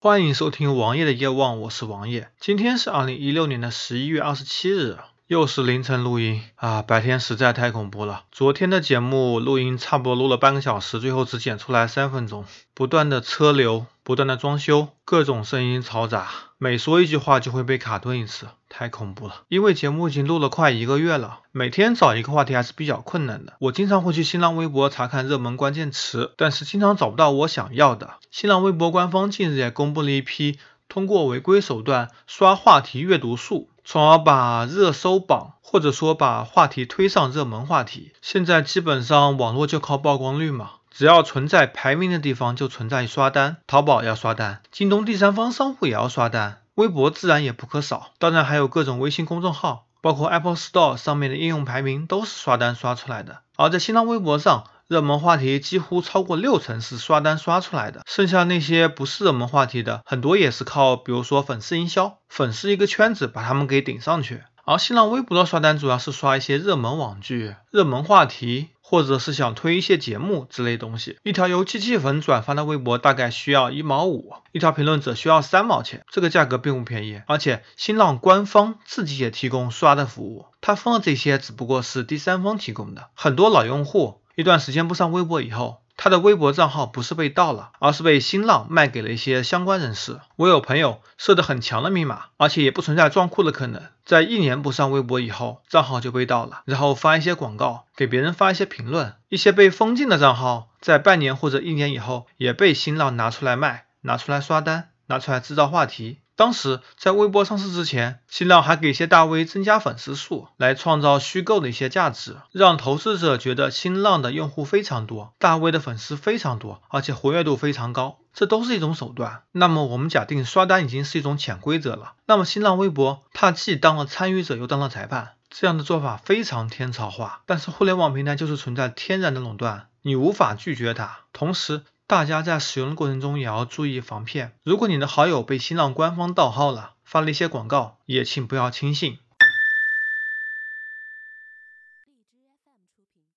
欢迎收听王爷的夜望，我是王爷。今天是二零一六年的十一月二十七日，又是凌晨录音啊！白天实在太恐怖了。昨天的节目录音差不多录了半个小时，最后只剪出来三分钟，不断的车流，不断的装修，各种声音嘈杂，每说一句话就会被卡顿一次，太恐怖了。因为节目已经录了快一个月了，每天找一个话题还是比较困难的。我经常会去新浪微博查看热门关键词，但是经常找不到我想要的。新浪微博官方近日也公布了一批通过违规手段刷话题阅读数，从而把热搜榜或者说把话题推上热门话题。现在基本上网络就靠曝光率嘛，只要存在排名的地方就存在刷单，淘宝要刷单，京东第三方商户也要刷单，微博自然也不可少。当然还有各种微信公众号，包括 Apple Store 上面的应用排名都是刷单刷出来的。而在新浪微博上，热门话题几乎超过六成是刷单刷出来的，剩下那些不是热门话题的，很多也是靠，比如说粉丝营销，粉丝一个圈子把他们给顶上去。而新浪微博的刷单主要是刷一些热门网剧、热门话题，或者是想推一些节目之类东西。一条由机器粉转发的微博大概需要一毛五，一条评论只需要三毛钱，这个价格并不便宜。而且新浪官方自己也提供刷的服务，他封的这些只不过是第三方提供的，很多老用户。一段时间不上微博以后，他的微博账号不是被盗了，而是被新浪卖给了一些相关人士。我有朋友设的很强的密码，而且也不存在撞库的可能，在一年不上微博以后，账号就被盗了，然后发一些广告，给别人发一些评论，一些被封禁的账号，在半年或者一年以后，也被新浪拿出来卖，拿出来刷单，拿出来制造话题。当时在微博上市之前，新浪还给一些大 V 增加粉丝数，来创造虚构的一些价值，让投资者觉得新浪的用户非常多，大 V 的粉丝非常多，而且活跃度非常高，这都是一种手段。那么我们假定刷单已经是一种潜规则了，那么新浪微博它既当了参与者又当了裁判，这样的做法非常天朝化。但是互联网平台就是存在天然的垄断，你无法拒绝它，同时。大家在使用的过程中也要注意防骗。如果你的好友被新浪官方盗号了，发了一些广告，也请不要轻信。